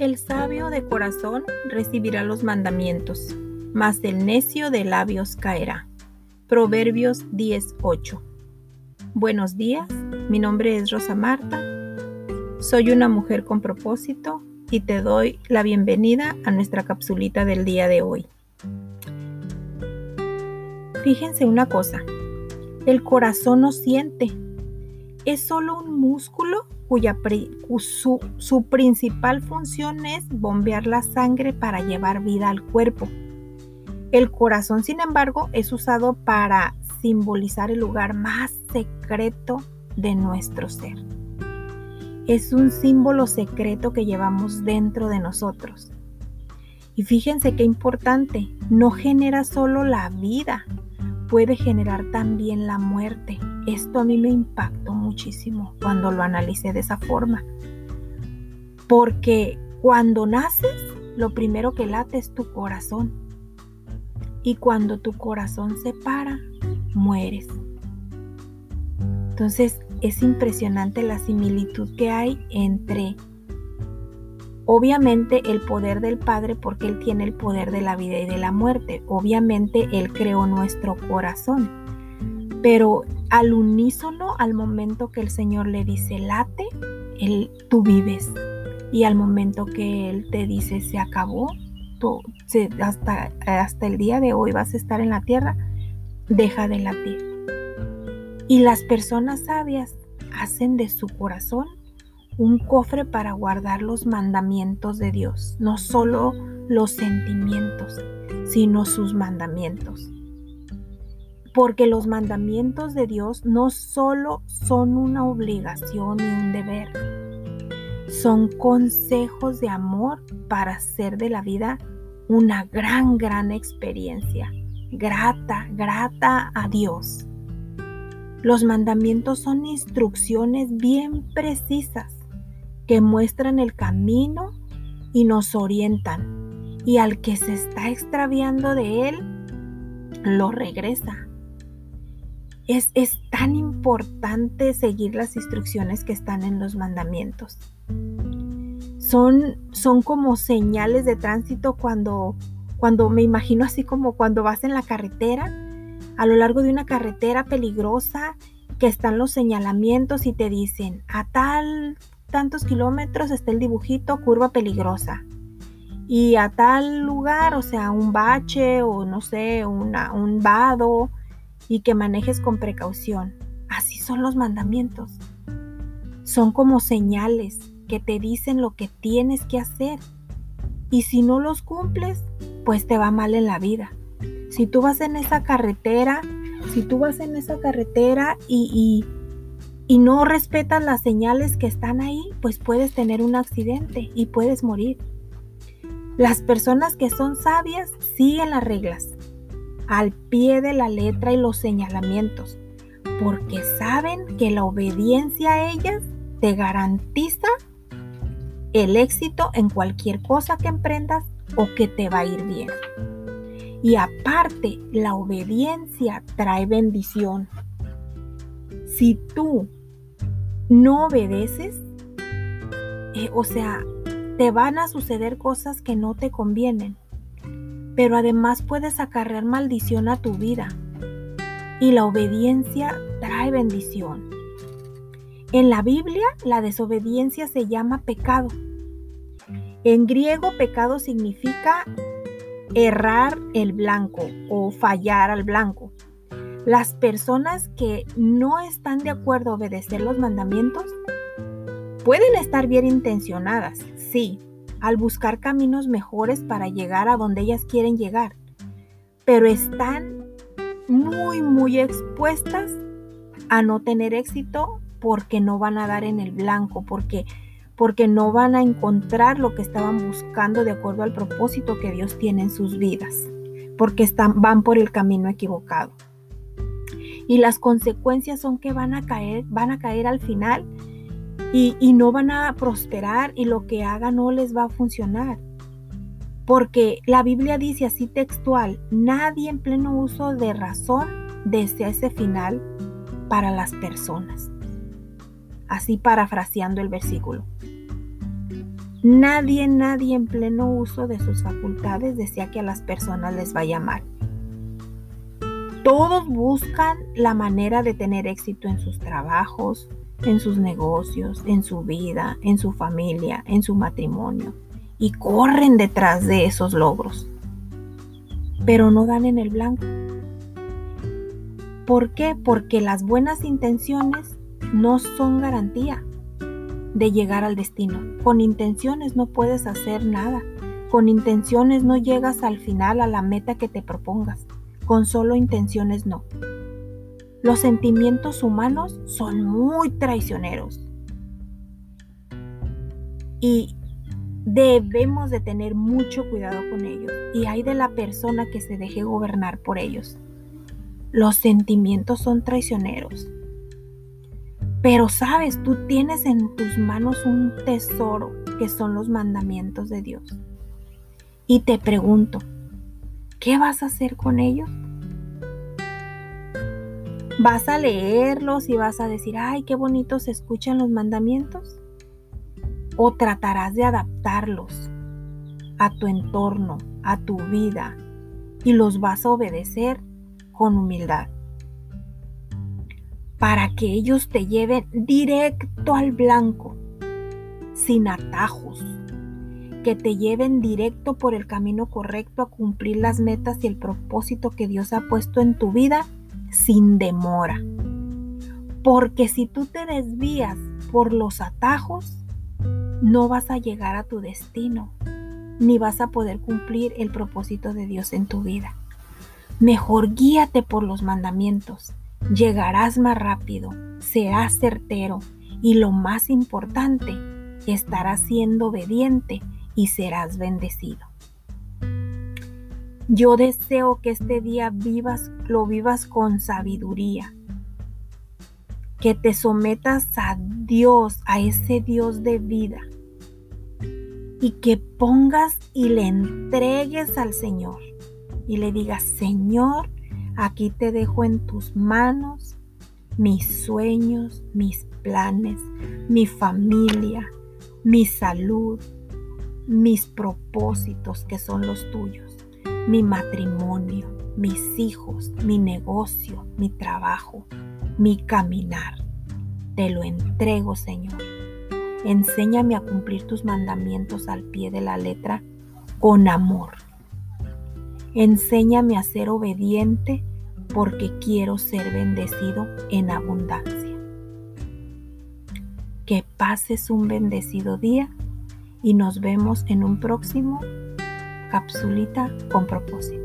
El sabio de corazón recibirá los mandamientos, mas el necio de labios caerá. Proverbios 10:8. Buenos días, mi nombre es Rosa Marta. Soy una mujer con propósito y te doy la bienvenida a nuestra capsulita del día de hoy. Fíjense una cosa, el corazón no siente, es solo un músculo cuya su, su principal función es bombear la sangre para llevar vida al cuerpo. El corazón, sin embargo, es usado para simbolizar el lugar más secreto de nuestro ser. Es un símbolo secreto que llevamos dentro de nosotros. Y fíjense qué importante, no genera solo la vida, puede generar también la muerte. Esto a mí me impactó muchísimo cuando lo analicé de esa forma. Porque cuando naces, lo primero que late es tu corazón. Y cuando tu corazón se para, mueres. Entonces es impresionante la similitud que hay entre Obviamente el poder del Padre porque Él tiene el poder de la vida y de la muerte. Obviamente Él creó nuestro corazón. Pero al unísono, al momento que el Señor le dice late, él, tú vives. Y al momento que Él te dice se acabó, hasta, hasta el día de hoy vas a estar en la tierra, deja de latir. Y las personas sabias hacen de su corazón un cofre para guardar los mandamientos de Dios, no solo los sentimientos, sino sus mandamientos. Porque los mandamientos de Dios no solo son una obligación y un deber, son consejos de amor para hacer de la vida una gran, gran experiencia, grata, grata a Dios. Los mandamientos son instrucciones bien precisas que muestran el camino y nos orientan. Y al que se está extraviando de él, lo regresa. Es, es, tan importante seguir las instrucciones que están en los mandamientos. Son, son como señales de tránsito cuando, cuando me imagino así como cuando vas en la carretera, a lo largo de una carretera peligrosa, que están los señalamientos y te dicen a tal tantos kilómetros está el dibujito curva peligrosa. Y a tal lugar, o sea, un bache o no sé, una, un vado y que manejes con precaución. Así son los mandamientos. Son como señales que te dicen lo que tienes que hacer. Y si no los cumples, pues te va mal en la vida. Si tú vas en esa carretera, si tú vas en esa carretera y, y y no respetas las señales que están ahí, pues puedes tener un accidente y puedes morir. Las personas que son sabias siguen las reglas al pie de la letra y los señalamientos, porque saben que la obediencia a ellas te garantiza el éxito en cualquier cosa que emprendas o que te va a ir bien. Y aparte, la obediencia trae bendición. Si tú no obedeces, eh, o sea, te van a suceder cosas que no te convienen, pero además puedes acarrear maldición a tu vida. Y la obediencia trae bendición. En la Biblia, la desobediencia se llama pecado. En griego, pecado significa errar el blanco o fallar al blanco. Las personas que no están de acuerdo a obedecer los mandamientos pueden estar bien intencionadas, sí, al buscar caminos mejores para llegar a donde ellas quieren llegar, pero están muy, muy expuestas a no tener éxito porque no van a dar en el blanco, porque porque no van a encontrar lo que estaban buscando de acuerdo al propósito que Dios tiene en sus vidas, porque están, van por el camino equivocado y las consecuencias son que van a caer, van a caer al final y, y no van a prosperar y lo que hagan no les va a funcionar. Porque la Biblia dice así textual, nadie en pleno uso de razón desea ese final para las personas. Así parafraseando el versículo. Nadie, nadie en pleno uso de sus facultades desea que a las personas les vaya mal. Todos buscan la manera de tener éxito en sus trabajos, en sus negocios, en su vida, en su familia, en su matrimonio, y corren detrás de esos logros, pero no dan en el blanco. ¿Por qué? Porque las buenas intenciones no son garantía de llegar al destino. Con intenciones no puedes hacer nada. Con intenciones no llegas al final a la meta que te propongas. Con solo intenciones no. Los sentimientos humanos son muy traicioneros. Y debemos de tener mucho cuidado con ellos. Y hay de la persona que se deje gobernar por ellos. Los sentimientos son traicioneros. Pero sabes, tú tienes en tus manos un tesoro que son los mandamientos de Dios. Y te pregunto, ¿qué vas a hacer con ellos? ¿Vas a leerlos y vas a decir, ay, qué bonitos se escuchan los mandamientos? ¿O tratarás de adaptarlos a tu entorno, a tu vida, y los vas a obedecer con humildad? para que ellos te lleven directo al blanco, sin atajos, que te lleven directo por el camino correcto a cumplir las metas y el propósito que Dios ha puesto en tu vida sin demora. Porque si tú te desvías por los atajos, no vas a llegar a tu destino, ni vas a poder cumplir el propósito de Dios en tu vida. Mejor guíate por los mandamientos llegarás más rápido, serás certero y lo más importante, estarás siendo obediente y serás bendecido. Yo deseo que este día vivas, lo vivas con sabiduría, que te sometas a Dios, a ese Dios de vida, y que pongas y le entregues al Señor y le digas, Señor, Aquí te dejo en tus manos mis sueños, mis planes, mi familia, mi salud, mis propósitos que son los tuyos, mi matrimonio, mis hijos, mi negocio, mi trabajo, mi caminar. Te lo entrego, Señor. Enséñame a cumplir tus mandamientos al pie de la letra con amor. Enséñame a ser obediente porque quiero ser bendecido en abundancia. Que pases un bendecido día y nos vemos en un próximo capsulita con propósito.